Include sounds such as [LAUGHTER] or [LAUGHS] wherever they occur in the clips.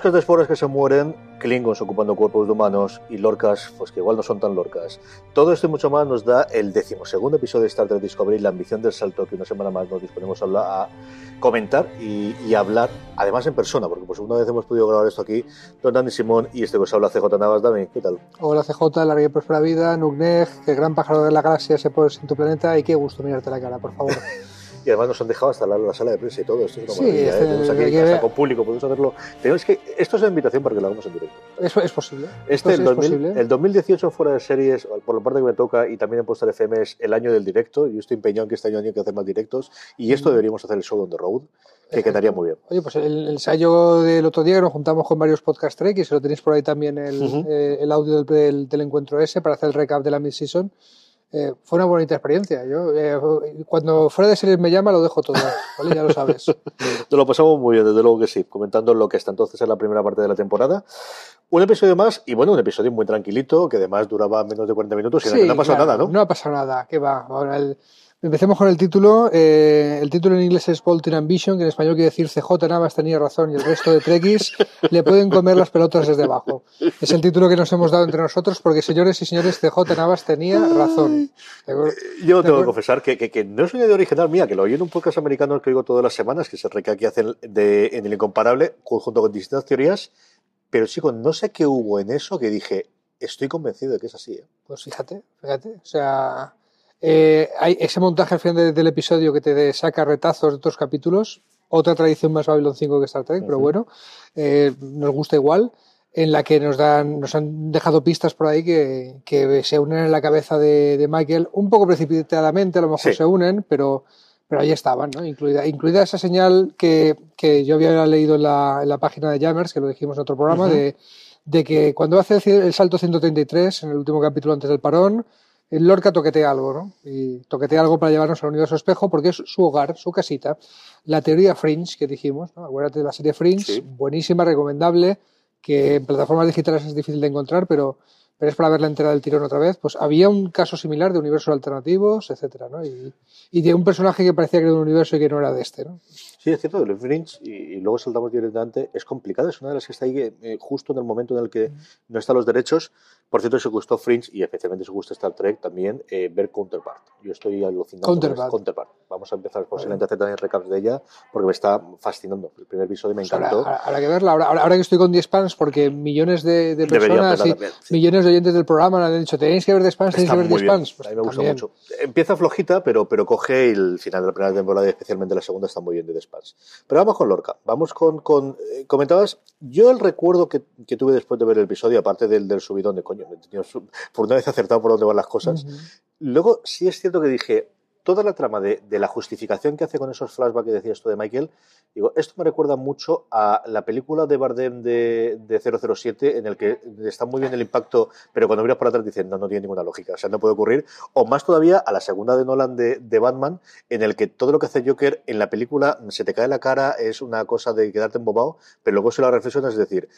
de esporas que se mueren, Klingons ocupando cuerpos de humanos y lorcas, pues que igual no son tan lorcas. Todo esto y mucho más nos da el decimosegundo episodio de Star Trek Discovery, la ambición del salto que una semana más nos disponemos a, hablar, a comentar y, y, hablar, además en persona, porque por segunda vez hemos podido grabar esto aquí, don Dani Simón y este que os habla CJ Navas. Dani, ¿qué tal? Hola CJ, larga y próspera vida, Nugneg, qué gran pájaro de la galaxia se pone en tu planeta y qué gusto mirarte la cara, por favor. [LAUGHS] y además nos han dejado hasta la, la, sala de prensa y todo. Esto es una maravilla. ¿eh? Tenemos aquí que con público, podemos hacerlo. Tenemos que, esto es una invitación para que lo hagamos en directo. Eso es posible. Este, el, sí es 2000, posible. el 2018 fuera de series, por la parte que me toca, y también en Postal FM, es el año del directo. Yo estoy empeñado en que este año hay que hacer más directos. Y esto deberíamos hacer el show on the road, que quedaría muy bien. Oye, pues el, el ensayo del otro día que nos juntamos con varios podcast trek y se lo tenéis por ahí también el, Ujú. eh, el audio del, del- del encuentro ese para hacer el recap de la mid-season. Eh, fue una bonita experiencia. Yo, eh, cuando fuera de series me llama, lo dejo todo. ¿vale? Ya lo sabes. [LAUGHS] Nos lo pasamos muy bien, desde luego que sí, comentando lo que hasta entonces es la primera parte de la temporada. Un episodio más, y bueno, un episodio muy tranquilito, que además duraba menos de 40 minutos y que no ha pasado claro, nada, ¿no? No ha pasado nada. ¿Qué va? Ahora el- Empecemos con el título. Eh, el título en inglés es Bolton Ambition, que en español quiere decir CJ Navas tenía razón y el resto de Trekkies le pueden comer las pelotas desde abajo. Es el título que nos hemos dado entre nosotros porque, señores y señores, CJ Navas tenía razón. ¿De acuerdo? Yo tengo que confesar que, que, que no es una idea original mía, que lo oí en un podcast americano que oigo todas las semanas, que se reca que hacen de, en el incomparable, junto con distintas teorías, pero chico, no sé qué hubo en eso que dije, estoy convencido de que es así. ¿eh? Pues fíjate, fíjate. O sea, eh, hay ese montaje al final de- del episodio que te saca retazos de otros capítulos, otra tradición más Babylon 5 que Star Trek, pero bueno, eh, nos gusta igual, en la que nos dan, nos han dejado pistas por ahí que, que se unen en la cabeza de, de Michael, un poco precipitadamente, a lo mejor Sí. se unen, pero, pero ahí estaban, ¿no? Incluida, incluida esa señal que, que yo había leído en la, en la página de Jammers, que lo dijimos en otro programa, de, de que cuando hace el el salto 133, en el último capítulo antes del parón, el Lorca toquetea algo, ¿no? Y toquetea algo para llevarnos al universo espejo porque es su hogar, su casita. La teoría Fringe que dijimos, ¿no? Acuérdate de la serie Fringe, Sí. buenísima, recomendable, que en plataformas digitales es difícil de encontrar, pero, pero es para verla entera del tirón otra vez. Pues había un caso similar de universos alternativos, etcétera, ¿no? Y, y de un personaje que parecía que era de un universo y que no era de este, ¿no? Sí, es cierto, el Fringe, y, y luego saltamos directamente, es complicado, es una de las que está ahí eh, justo en el momento en el que no están los derechos. Por cierto, os gustó Fringe y especialmente os gusta Star Trek, también eh, ver Counterpart. Yo estoy alucinando Counterpart. Counterpart. Vamos a empezar posiblemente a hacer también recaps de ella porque me está fascinando. El primer episodio me Pues ahora, encantó. ahora- habrá que verla. Ahora, ahora- ahora que estoy con 10 fans, porque millones de, de personas y sí. millones de oyentes del programa han dicho, tenéis que ver 10 fans, tenéis Está que ver muy 10 bien. fans. Pues a mí me gusta también. mucho. Empieza flojita, pero, pero coge el final de la primera temporada y especialmente la segunda está muy bien de Spans. Pero vamos con Lorca. Vamos con. con eh, comentabas, yo el recuerdo que, que tuve después de ver el episodio, aparte del, del subidón de coño, por una vez acertado por dónde van las cosas. Luego sí es cierto que dije, toda la trama de, la justificación que hace con esos flashbacks que decías tú de Michael, digo, esto me recuerda mucho a la película de Bardem de, de 007, en el que está muy bien el impacto, pero cuando miras por atrás dicen, no, no tiene ninguna lógica, o sea, no puede ocurrir. O más todavía a la segunda de Nolan de, Batman, en el que todo lo que hace Joker en la película se te cae la cara, es una cosa de quedarte embobado, pero luego si la reflexionas es decir,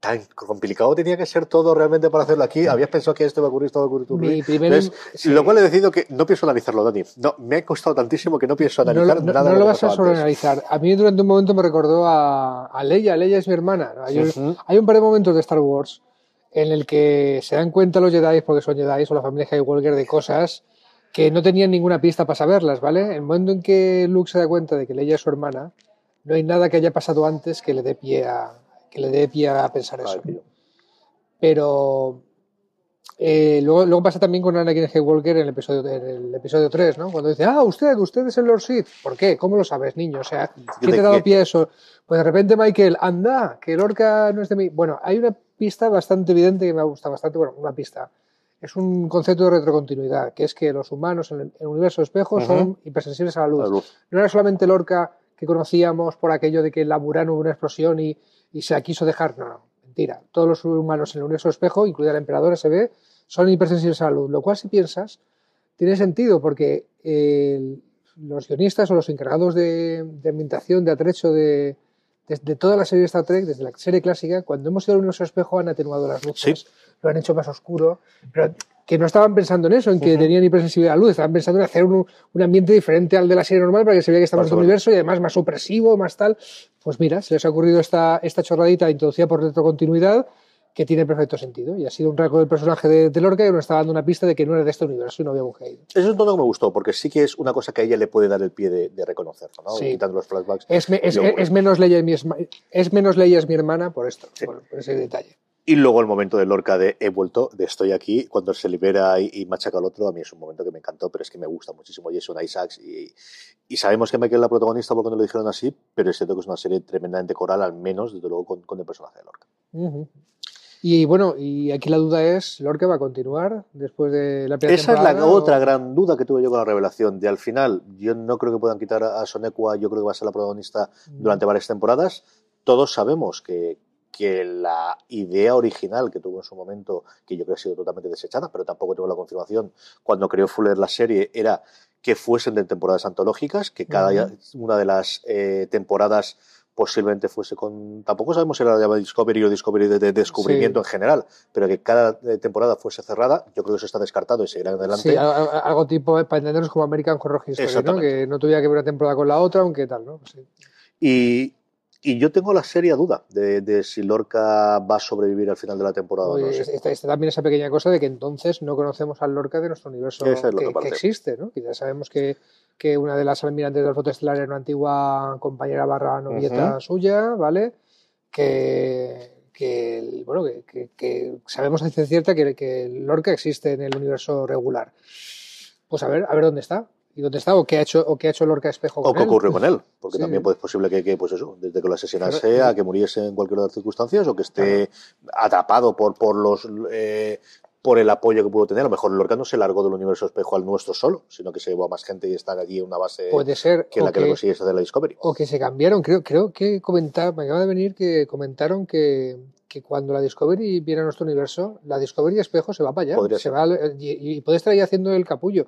tan complicado tenía que ser todo realmente para hacerlo aquí. Habías pensado que esto iba a ocurrir, esto va a ocurrir. Mi primer- Entonces, sí. Lo cual he decidido que no pienso analizarlo, Dani. No, me ha costado tantísimo que no pienso No, analizar lo- no- nada no de lo que vas a sobreanalizar. A mí durante un momento me recordó a, a Leia. Leia es mi hermana. ¿no? Hay, un- Ujú. hay un par de momentos de Star Wars en el que se dan cuenta los Jedi, porque son Jedi o la familia Skywalker, de cosas que no tenían ninguna pista para saberlas, ¿vale? El momento en que Luke se da cuenta de que Leia es su hermana, no hay nada que haya pasado antes que le dé pie a, que le dé pie a pensar eso. Tío. Pero eh, luego, luego pasa también con Anakin Skywalker en el episodio, en el episodio 3, ¿no? Cuando dice, ah, usted, usted es el Lord Sith. ¿Por qué? ¿Cómo lo sabes, niño? O sea, ¿quién te ha dado pie a eso? Pues de repente Michael, anda, que Lorca no es de mí. Bueno, hay una pista bastante evidente que me gusta bastante, bueno, una pista. Es un concepto de retrocontinuidad, que es que los humanos en el, el universo espejo Ujú. son hipersensibles a la luz. La luz. No era solamente Lorca que conocíamos por aquello de que en la Murano hubo una explosión y, y se la quiso dejar. No, no, mentira. Todos los humanos en el universo espejo, incluida la emperadora, se ve, son hipersensibles a la luz. Lo cual, si piensas, tiene sentido porque eh, los guionistas o los encargados de, de ambientación, de atrecho de, de, de toda la serie de Star Trek, desde la serie clásica, cuando hemos ido al universo espejo han atenuado las luces, lo han hecho más oscuro, pero que no estaban pensando en eso, en que Ujú. tenían hipersensibilidad a la luz, estaban pensando en hacer un, un ambiente diferente al de la serie normal para que se vea que estamos en otro universo y además más supresivo, más tal. Pues mira, se les ha ocurrido esta, esta chorradita introducida por retrocontinuidad que tiene perfecto sentido y ha sido un rasgo del personaje de, de Lorca que nos está dando una pista de que no era de este universo y no había un Hale. Eso es un tono que me gustó, porque sí que es una cosa que a ella le puede dar el pie de, de reconocerlo, ¿no? Sí. Quitando los flashbacks. Es, me- es, Yo, es- es menos Leia es mi, es menos es mi hermana por esto, Sí. por, por ese detalle. Y luego el momento de Lorca de he vuelto, de estoy aquí, cuando se libera y, y machaca al otro, a mí es un momento que me encantó, pero es que me gusta muchísimo Jason Isaacs y, y sabemos que Michael es la protagonista porque no lo dijeron así, pero es cierto que es una serie tremendamente coral, al menos, desde luego, con, con el personaje de Lorca. Ujú. Y bueno, y aquí la duda es, ¿Lorca va a continuar después de la primera Esa es la temporada, o- otra gran duda que tuve yo con la revelación. De al final, yo no creo que puedan quitar a a Sonekwa, yo creo que va a ser la protagonista durante varias temporadas. Todos sabemos que, que la idea original que tuvo en su momento, que yo creo que ha sido totalmente desechada, pero tampoco tengo la confirmación, cuando creó Fuller la serie, era que fuesen de temporadas antológicas, que cada Ujú. una de las eh, temporadas posiblemente fuese con, tampoco sabemos si era la Discovery o Discovery de, de descubrimiento Sí. en general, pero que cada eh, temporada fuese cerrada, yo creo que eso está descartado y seguirá adelante. Sí, algo tipo, para entendernos como American Horror History, ¿no? Que no tuviera que ver una temporada con la otra, aunque tal, ¿no? Sí. Y, y yo tengo la seria duda de, de si Lorca va a sobrevivir al final de la temporada o no. Sé. está, está también esa pequeña cosa de que entonces no conocemos al Lorca de nuestro universo es que, que existe, ¿no? Que ya sabemos que, que una de las almirantes del fotoestelar era una antigua compañera barra novieta suya, ¿vale? Que, que, bueno, que, sabemos a ciencia cierta que, que Lorca existe en el universo regular. Pues a ver, a ver dónde está. ¿Y dónde está? ¿O qué ha hecho, o qué ha hecho Lorca Espejo O con qué él? ocurrió con él, porque Sí. también pues, es posible que, que, pues eso, desde que lo asesinase a que muriese en cualquier otra circunstancias o que esté atrapado por, por los eh, por el apoyo que pudo tener. A lo mejor Lorca no se largó del universo espejo al nuestro solo, sino que se llevó a más gente y está allí en una base Puede ser. que la o que, le consiguiese hacer la Discovery. O que se cambiaron, creo, creo que comentar, me acaba de venir que comentaron que, que cuando la Discovery viene a nuestro universo, la Discovery espejo se va para allá. Podría se ser. va y, y puede estar ahí haciendo el capullo.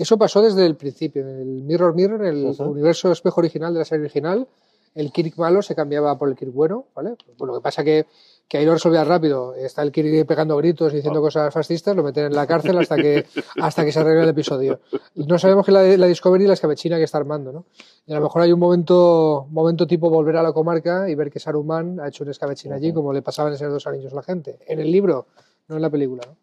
Eso pasó desde el principio. En el Mirror Mirror, en el universo espejo original de la serie original, el Kirk malo se cambiaba por el Kirk bueno, ¿vale? Pues lo que pasa que, que ahí lo resolvían rápido. Está el Kirk pegando gritos y diciendo cosas fascistas, lo meten en la cárcel hasta que, [LAUGHS] hasta que se arregle el episodio. No sabemos que la, la Discovery la escabechina que está armando, ¿no? Y a lo mejor hay un momento, momento tipo volver a la comarca y ver que Saruman ha hecho un escabechín allí, como le pasaban en esos dos anillos a la gente. En el libro, no en la película, ¿no?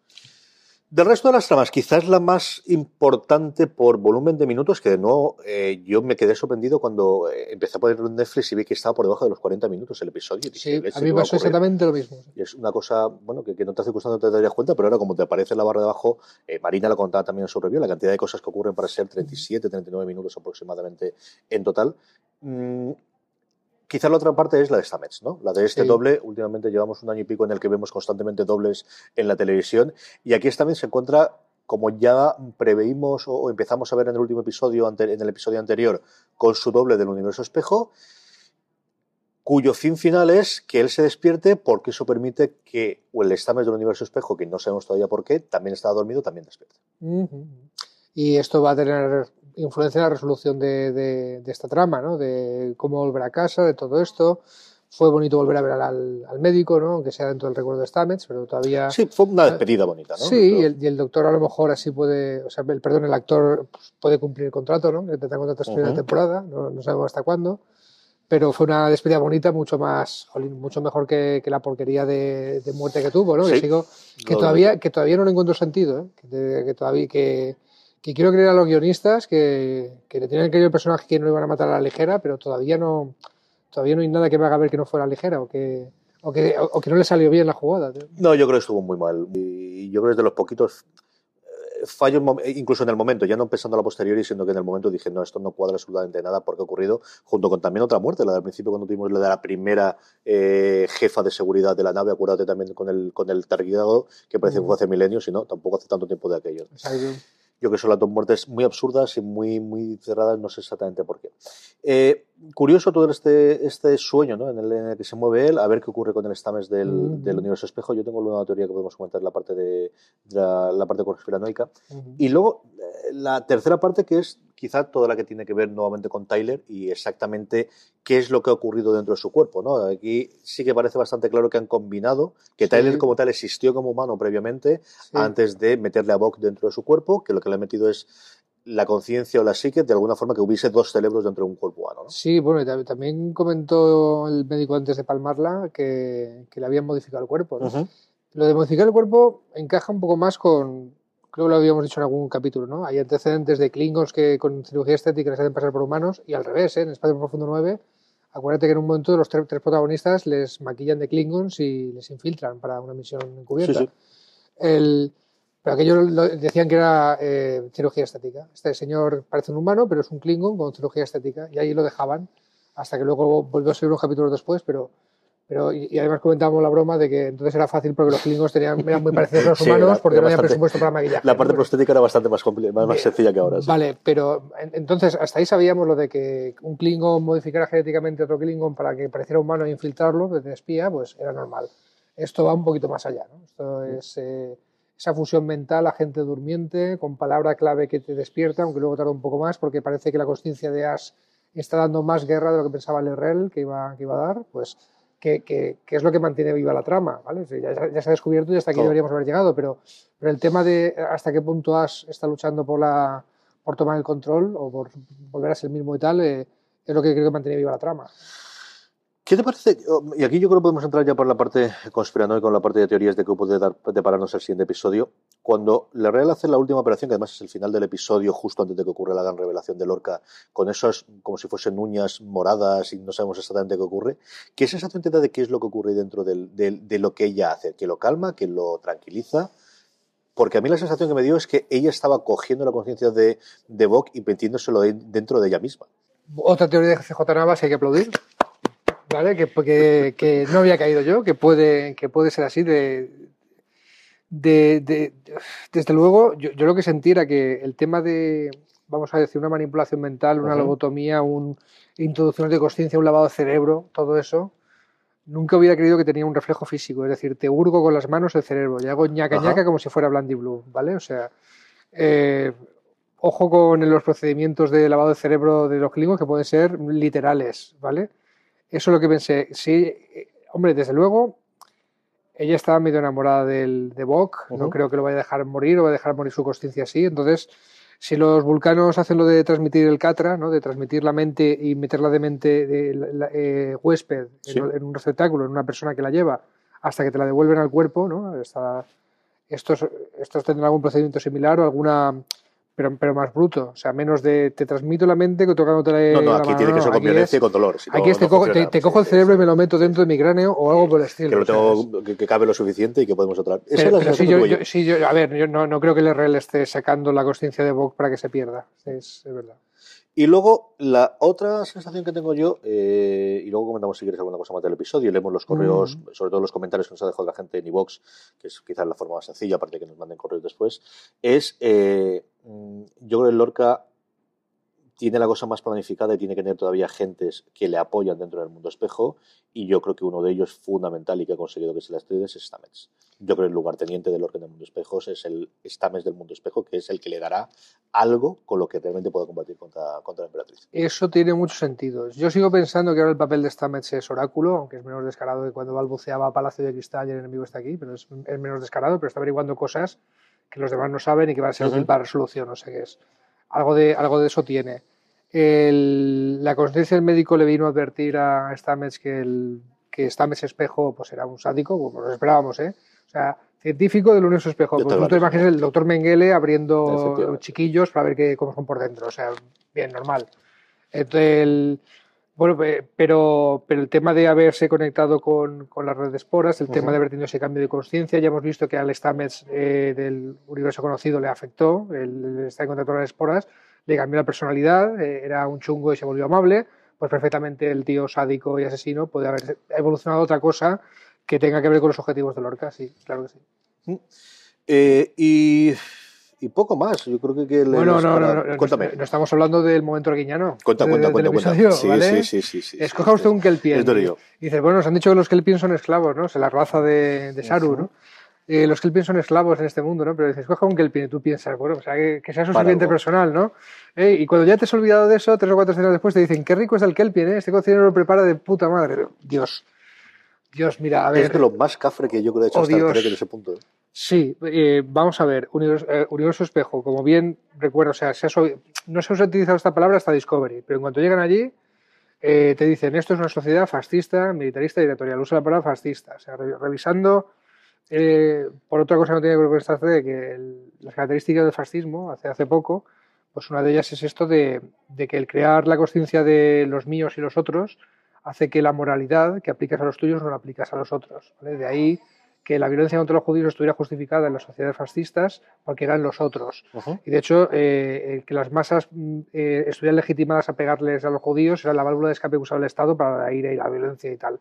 Del resto de las tramas, quizás la más importante por volumen de minutos, que de nuevo eh, yo me quedé sorprendido cuando eh, empecé a ponerlo en Netflix y vi que estaba por debajo de los 40 minutos el episodio. Sí, "Leche, a ¿qué mí pasó ocurrir?". exactamente lo mismo. Y es una cosa, bueno, que, que en otras circunstancias no te darías cuenta, pero ahora como te aparece en la barra de abajo, eh, Marina lo contaba también en su review, la cantidad de cosas que ocurren para ser 37, 39 minutos aproximadamente en total. Mm, Quizá la otra parte es la de Stamets, ¿no? La de este Sí. doble. Últimamente llevamos un año y pico en el que vemos constantemente dobles en la televisión. Y aquí Stamets se encuentra, como ya preveímos o, empezamos a ver en el último episodio, en el episodio anterior, con su doble del universo espejo, cuyo fin final es que él se despierte porque eso permite que el Stamets del universo espejo, que no sabemos todavía por qué, también estaba dormido, también despierte. Y esto va a tener influencia en la resolución de, de- de esta trama, ¿no? De cómo volver a casa, de todo esto. Fue bonito volver a ver al, al médico, ¿no? aunque sea dentro del recuerdo de Stamets, pero todavía... Sí, fue una despedida bonita, ¿no? Sí, y el, y el doctor a lo mejor así puede, o sea, el, perdón, el actor pues, puede cumplir el contrato, ¿no? Que tendrá contrato hasta final de Ujú. temporada, no, no sabemos hasta cuándo, pero fue una despedida bonita, mucho más, jolín, mucho mejor que, que la porquería de, de muerte que tuvo, ¿no? Que Sí. sigo, que todavía, que todavía no le encuentro sentido, ¿eh? que, te- que todavía, que, que quiero creer a los guionistas que, que le tenían creído el personaje que no lo iban a matar a la ligera, pero todavía no, todavía no hay nada que me haga ver que no fuera ligera o que, o que, o, que no le salió bien la jugada. tío. No, yo creo que estuvo muy mal. Y yo creo que es de los poquitos eh, fallos, mom- eh, incluso en el momento, ya no pensando a la posteriori, sino que en el momento dije, no, esto no cuadra absolutamente nada porque ha ocurrido, junto con también otra muerte, la del principio cuando tuvimos la de la primera eh, jefa de seguridad de la nave, acuérdate también con el, con el targuidado, que parece que fue hace milenios, y no, tampoco hace tanto tiempo de aquello. O sea, yo- que son las dos muertes muy absurdas y muy, muy cerradas, no sé exactamente por qué. Eh, curioso todo este, este sueño ¿no? en, el, en el que se mueve él, a ver qué ocurre con el Stames del, Mm. del universo espejo. Yo tengo una teoría que podemos comentar en la parte de, de la, la parte conspiranoica. Ujú. Y luego eh, la tercera parte que es quizá toda la que tiene que ver nuevamente con Tyler y exactamente qué es lo que ha ocurrido dentro de su cuerpo. ¿no? Aquí sí que parece bastante claro que han combinado que Sí. Tyler como tal existió como humano previamente Sí. antes de meterle a Bok dentro de su cuerpo, que lo que le ha metido es la conciencia o la psique de alguna forma que hubiese dos cerebros dentro de un cuerpo humano. ¿no? Sí, bueno, y tam- también comentó el médico antes de palmarla que, que le habían modificado el cuerpo. Lo de modificar el cuerpo encaja un poco más con, creo que lo habíamos dicho en algún capítulo, ¿no? Hay antecedentes de Klingons que con cirugía estética les hacen pasar por humanos y al revés, ¿eh? En Espacio Profundo 9, acuérdate que en un momento los tre- tres protagonistas les maquillan de Klingons y les infiltran para una misión encubierta. Sí, sí. El, pero aquello lo- decían que era eh, cirugía estética. Este señor parece un humano, pero es un Klingon con cirugía estética. Y ahí lo dejaban hasta que luego volvió a ser unos capítulos después, pero... Pero, y, además comentábamos la broma de que entonces era fácil porque los Klingons tenían, eran muy parecidos a los [LAUGHS] Sí, humanos era- porque era no había bastante- presupuesto para maquillaje. La parte prostética era bastante más, más, más sencilla que ahora. sí. Vale, pero en- entonces hasta ahí sabíamos lo de que un Klingon modificara genéticamente a otro Klingon para que pareciera humano e infiltrarlo desde espía, pues era normal. Esto va un poquito más allá, ¿no? Esto es eh, esa fusión mental, agente durmiente, con palabra clave que te despierta, aunque luego tarda un poco más, porque parece que la conciencia de Ash está dando más guerra de lo que pensaba Lerrell que iba, que iba a dar, pues que, que- que es lo que mantiene viva la trama, ¿vale? Ya, ya se ha descubierto y hasta aquí Todo. deberíamos haber llegado, pero, pero el tema de hasta qué punto Ash está luchando por la por tomar el control o por volver a ser el mismo y tal, eh, es lo que creo que mantiene viva la trama. ¿Qué te parece? Y aquí yo creo que podemos entrar ya por la parte conspiranoica, con la parte de teorías de qué puede dar, depararnos el siguiente episodio. Cuando la Real hace la última operación, que además es el final del episodio, justo antes de que ocurra la gran revelación de Lorca, con esos como si fuesen uñas moradas y no sabemos exactamente qué ocurre, ¿qué sensación te da de qué es lo que ocurre dentro del- del- de lo que ella hace? ¿Que lo calma? ¿Que lo tranquiliza? Porque a mí la sensación que me dio es que ella estaba cogiendo la conciencia de, de Bok y metiéndoselo de- dentro de ella misma. Otra teoría de CJ Navas que hay que aplaudir, ¿vale? Que, que, que no había caído yo, que puede, que puede ser así de... de, de- desde luego, yo, yo lo que sentí era que el tema de, vamos a decir, una manipulación mental, una lobotomía, un introducción de conciencia, un lavado de cerebro, todo eso, nunca hubiera creído que tenía un reflejo físico. Es decir, te hurgo con las manos el cerebro y hago ñaca Ajá. ñaca como si fuera Blandy Blue, ¿vale? O sea, eh, ojo con los procedimientos de lavado de cerebro de los clínicos que pueden ser literales, ¿vale? Eso es lo que pensé. Sí, eh, hombre, desde luego, ella estaba medio enamorada del, de Bok, no creo que lo vaya a dejar morir o va a dejar morir su consciencia así. Entonces, si los vulcanos hacen lo de transmitir el Catra, ¿no? de transmitir la mente y meterla de mente de la- la- eh, huésped en- Sí. en, un receptáculo, en una persona que la lleva, hasta que te la devuelven al cuerpo, ¿no? Estos, estos tendrán algún procedimiento similar o alguna, pero, pero más bruto, o sea, menos de te transmito la mente que tocándote la No, no, la aquí mano, tiene que ser con violencia y es- con dolor. si no, Aquí es, te, no cojo, te, funciona. te Sí, cojo el cerebro sí. y me lo meto dentro de mi cráneo o algo por el estilo. que lo tengo que, que cabe lo suficiente y que podemos. Esa pero, es la pero sí, sensación yo, yo- sí, yo- a ver, yo no, no creo que el RL esté sacando la conciencia de Bok para que se pierda. Es, es verdad. Y luego, la otra sensación que tengo yo, eh, y luego comentamos si quieres alguna cosa más del episodio, y leemos los correos, Mm. sobre todo los comentarios que nos ha dejado la gente en iVox, que es quizás la forma más sencilla, aparte de que nos manden correos después, es, eh, mm, yo creo que Lorca tiene la cosa más planificada y tiene que tener todavía gentes que le apoyan dentro del mundo espejo y yo creo que uno de ellos fundamental y que ha conseguido que se la estudie es Stamets. Yo creo que el lugarteniente del orden del mundo espejo es el Stamets del mundo espejo, que es el que le dará algo con lo que realmente pueda combatir contra, contra la emperatriz. Eso tiene muchos sentidos. Yo sigo pensando que ahora el papel de Stamets es oráculo, aunque es menos descarado que cuando balbuceaba a Palacio de Cristal y el enemigo está aquí, pero es, es menos descarado, pero está averiguando cosas que los demás no saben y que van a ser útil para resolución, no sé qué es. Algo de, algo de eso tiene. El, la conciencia del médico le vino a advertir a Stamets que, el, que Stamets espejo pues era un sádico, como lo esperábamos, ¿eh? O sea, científico del universo espejo. Pues tú te imaginas el doctor Mengele abriendo chiquillos para ver qué, cómo son por dentro. O sea, bien, normal. Entonces, el, bueno, pero, pero el tema de haberse conectado con, con la red de esporas, el tema de haber tenido ese cambio de conciencia, ya hemos visto que al Stamets eh, del universo conocido le afectó, el, estar en contacto con las esporas, le cambió la personalidad, eh, era un chungo y se volvió amable, pues perfectamente el tío sádico y asesino puede haber evolucionado a otra cosa que tenga que ver con los objetivos de Lorca, sí, claro que sí. Mm. Eh, y y poco más. Yo creo que. que bueno, no, no, no, Cuéntame. No, estamos hablando del momento arguiñano. Cuenta, cuenta, cuenta. Episodio, sí, ¿vale? sí, sí, sí, Escoja usted un Kelpien. Y dice, bueno, nos han dicho que los Kelpien son esclavos, ¿no? Es la raza de, de Saru, ¿no? Eh, los Kelpien son esclavos en este mundo, ¿no? Pero dices, escoja un Kelpien y tú piensas, bueno, o sea, que, sea su sirviente personal, ¿no? Eh, y cuando ya te has olvidado de eso, tres o cuatro escenas después te dicen, qué rico es el Kelpien, ¿eh? Este cocinero lo prepara de puta madre. Dios. Dios, mira, a ver. Es de lo más cafre que yo creo que he hecho oh, hasta Trek en ese punto. ¿eh? Sí, eh, vamos a ver, universo, eh, universo, espejo, como bien recuerdo, o sea, se no se ha utilizado esta palabra hasta Discovery, pero en cuanto llegan allí, te dicen, esto es una sociedad fascista, militarista dictatorial, usa la palabra fascista, o sea, revisando, por otra cosa no tiene que ver con esta de que las características del fascismo, hace, hace poco, pues una de ellas es esto de que el crear la conciencia de los míos y los otros, hace que la moralidad que aplicas a los tuyos no la aplicas a los otros. De ahí que la violencia contra los judíos estuviera justificada en las sociedades fascistas porque eran los otros. Y de hecho, eh, que las masas mm, eh, estuvieran legitimadas a pegarles a los judíos era la válvula de escape que usaba el Estado para la ira y la violencia y tal.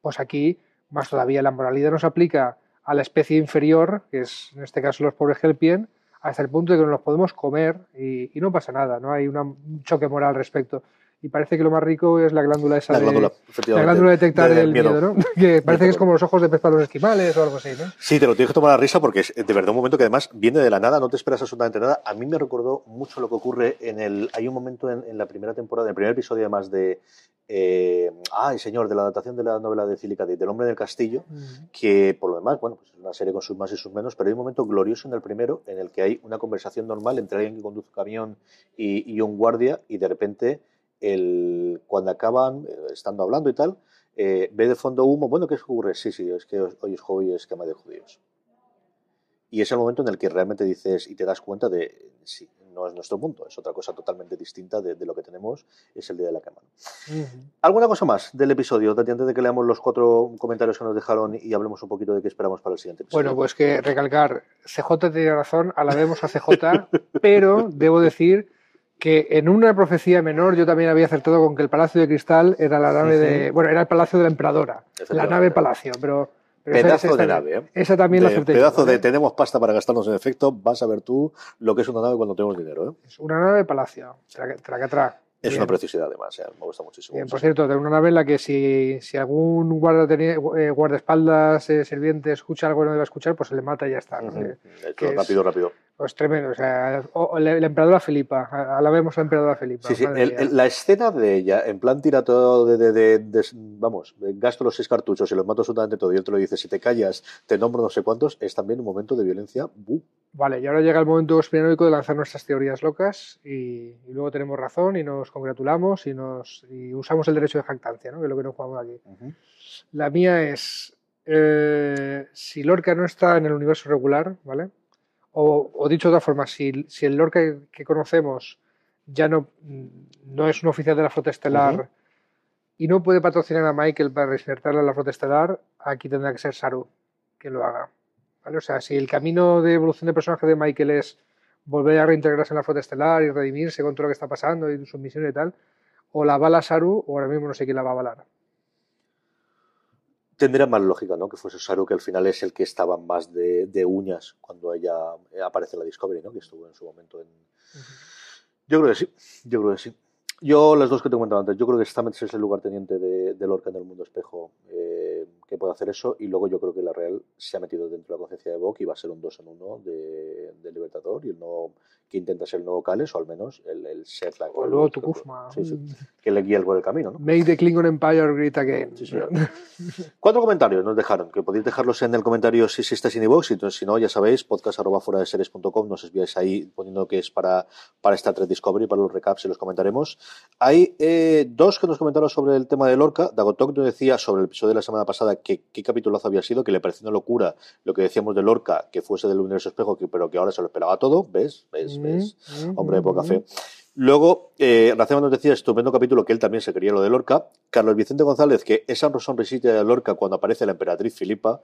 Pues aquí, más todavía, la moralidad no se aplica a la especie inferior, que es en este caso los pobres Helpien, hasta el punto de que nos los podemos comer y, y no pasa nada, no hay un choque moral al respecto y parece que lo más rico es la glándula esa la glándula, de, la glándula de detectar el miedo, ¿no? [LAUGHS] Que parece que es como los ojos de pez para los esquimales o algo así, ¿no? Sí, te lo tienes que tomar a risa porque es de verdad un momento que además viene de la nada, no te esperas absolutamente nada. A mí me recordó mucho lo que ocurre en el... Hay un momento en, la primera temporada, en el primer episodio además de... Eh, ay, señor, de la adaptación de la novela de Cílica del hombre del castillo, que por lo demás, bueno, pues es una serie con sus más y sus menos, pero hay un momento glorioso en el primero en el que hay una conversación normal entre alguien que conduce un camión y, y un guardia y de repente el, cuando acaban, eh, estando hablando y tal, eh, ve de fondo humo, bueno, ¿qué ocurre? Sí, sí, es que hoy es hoy esquema de judíos. Y es el momento en el que realmente dices y te das cuenta de, sí, no es nuestro punto, es otra cosa totalmente distinta de, lo que tenemos, es el día de la cama. ¿Alguna cosa más del episodio, antes de que leamos los cuatro comentarios que nos dejaron y hablemos un poquito de qué esperamos para el siguiente episodio? Bueno, pues que recalcar, CJ tiene razón, alabemos a CJ, pero debo decir que en una profecía menor yo también había acertado con que el Palacio de Cristal era la nave de. Bueno, era el Palacio de la Emperadora. La nave Palacio, pero. pedazo de nave, ¿eh? Esa también la acerté. Pedazo de tenemos pasta para gastarnos en efecto, vas a ver tú lo que es una nave cuando tenemos dinero, ¿eh? Es una nave Palacio, traca, traca. Es una preciosidad además, ¿eh? me gusta muchísimo. Bien, por cierto, tengo una nave en la que si, si algún guarda tenía, eh, guardaespaldas, eh, sirviente, escucha algo que no debe escuchar, pues se le mata y ya está. rápido, rápido. Pues tremendo, o sea, la, emperadora Filipa, alabemos a la emperadora Filipa. Sí, sí, la escena de ella, en plan tira todo de, de, de, vamos, gasto los seis cartuchos y los mato absolutamente todo y él te lo dice, si te callas, te nombro no sé cuántos, es también un momento de violencia. Vale, y ahora llega el momento espinoico de lanzar nuestras teorías locas y, luego tenemos razón y nos congratulamos y, nos, y usamos el derecho de jactancia, ¿no? que es lo que nos jugamos aquí. La mía es, eh, si Lorca no está en el universo regular, ¿vale? O, dicho de otra forma, si, si el Lorca que, conocemos ya no, no es un oficial de la flota estelar y no puede patrocinar a Michael para respetarle a la flota estelar, aquí tendrá que ser Saru quien lo haga. ¿vale? O sea, si el camino de evolución de personaje de Michael es volver a reintegrarse en la flota estelar y redimirse con todo lo que está pasando y su misión y tal, o la bala Saru o ahora mismo no sé quién la va a avalar tendría más lógica, ¿no? Que fuese Saru, que al final es el que estaba más de, uñas cuando ella aparece en la Discovery, ¿no? Que estuvo en su momento en... Yo creo que sí, yo creo que sí. Yo, las dos que te he comentado antes, yo creo que Stamets es el lugar teniente de, de Lorca en el mundo espejo eh, que puede hacer eso. Y luego yo creo que la Real se ha metido dentro de la conciencia de Bock y va a ser un 2 en 1 de, de Libertador. Y el nuevo, que intenta ser el nuevo Cales, o al menos el, el set. la- O luego Tukufma. Sí, sí, que le guía por el camino, ¿no? Make the Klingon Empire great again. Sí. Cuatro comentarios nos dejaron, que podéis dejarlos en el comentario si, si estáis en iVoox, y entonces si no, ya sabéis, podcast arroba fuera de series.com, nos enviáis ahí poniendo que es para, para Star Trek Discovery, para los recaps y los comentaremos. Hay eh, dos que nos comentaron sobre el tema de Lorca. Dagotok nos decía sobre el episodio de la semana pasada que qué capitulazo había sido, que le pareció una locura lo que decíamos de Lorca, que fuese del universo espejo, que, pero que ahora se lo esperaba todo. ¿Ves? ¿Ves? ¿Ves? Mm, Hombre de mm, poca mm. fe. Luego, eh, Racema nos decía, estupendo capítulo, que él también se quería lo de Lorca. Carlos Vicente González, que esa sonrisita de Lorca cuando aparece la emperatriz Filipa.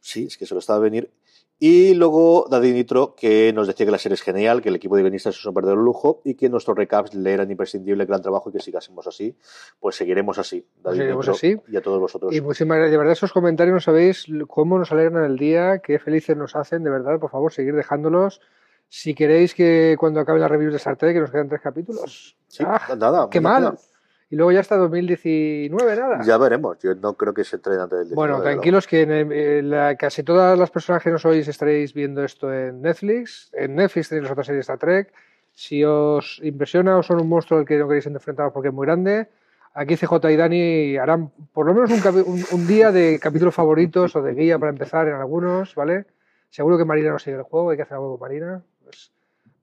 Sí, es que se lo estaba a venir. Y luego Daddy Nitro, que nos decía que la serie es genial, que el equipo de guionistas es un verdadero lujo y que nuestros recaps le eran imprescindible, gran trabajo y que sigásemos así. Pues seguiremos así. Daddy Seguiremos Nitro así. Y a todos vosotros. Y muchísimas gracias. De verdad, esos comentarios no sabéis cómo nos alegran el día, qué felices nos hacen. De verdad, por favor, seguir dejándolos. Si queréis que cuando acaben las reviews de Star Trek, que nos quedan tres capítulos. Sí, Ah, nada. qué mal. Y luego ya hasta 2019, nada. Ya veremos. Yo no creo que se entrene antes del 19, Bueno, tranquilos que en, la- casi todas las personas que nos oís estaréis viendo esto en Netflix. En Netflix tenéis las otras series de Star Trek. Si os impresiona o son un monstruo al que no queréis enfrentaros porque es muy grande, aquí CJ y Dani harán por lo menos un, un- un día de capítulos favoritos o de guía para empezar en algunos, ¿vale? Seguro que Marina no sigue el juego, hay que hacer algo con Marina.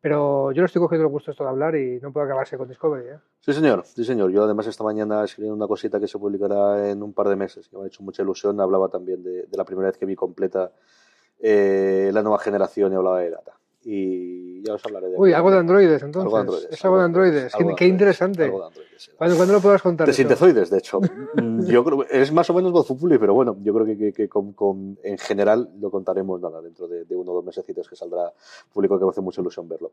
Pero yo no estoy cogiendo el gusto esto de hablar y no puedo acabarse con Discovery. ¿eh? Sí, señor, sí, señor. Yo además esta mañana escribí una cosita que se publicará en un par de meses, que me ha hecho mucha ilusión. Hablaba también de, de la primera vez que vi completa eh, la nueva generación y hablaba de Data. Y ya os hablaré de Uy, algo de androides entonces. Algo de androides, es algo de androides. algo Qué, interesante. algo de androides, sí. ¿Cuándo, cuándo lo podrás contar? De eso? sintezoides, de hecho. [LAUGHS] Mm, Yo creo es más o menos Gozupuli, pero bueno, yo creo que, que- que con, con- en general lo contaremos nada, dentro de, de uno o dos mesecitos que saldrá público que me hace mucha ilusión verlo.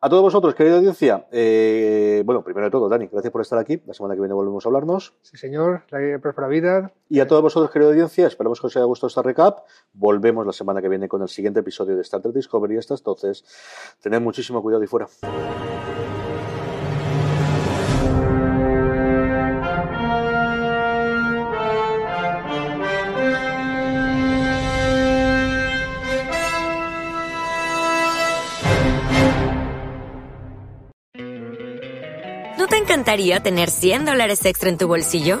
A todos vosotros, querida audiencia, eh, bueno, primero de todo, Dani, gracias por estar aquí. La semana que viene volvemos a hablarnos. Sí, señor. La próspera vida. Y a todos vosotros, querida audiencia, esperamos que os haya gustado esta recap. Volvemos la semana que viene con el siguiente episodio de Star Trek Discovery. Hasta entonces, tened muchísimo cuidado y fuera. ¿No te encantaría tener 100 dólares extra en tu bolsillo?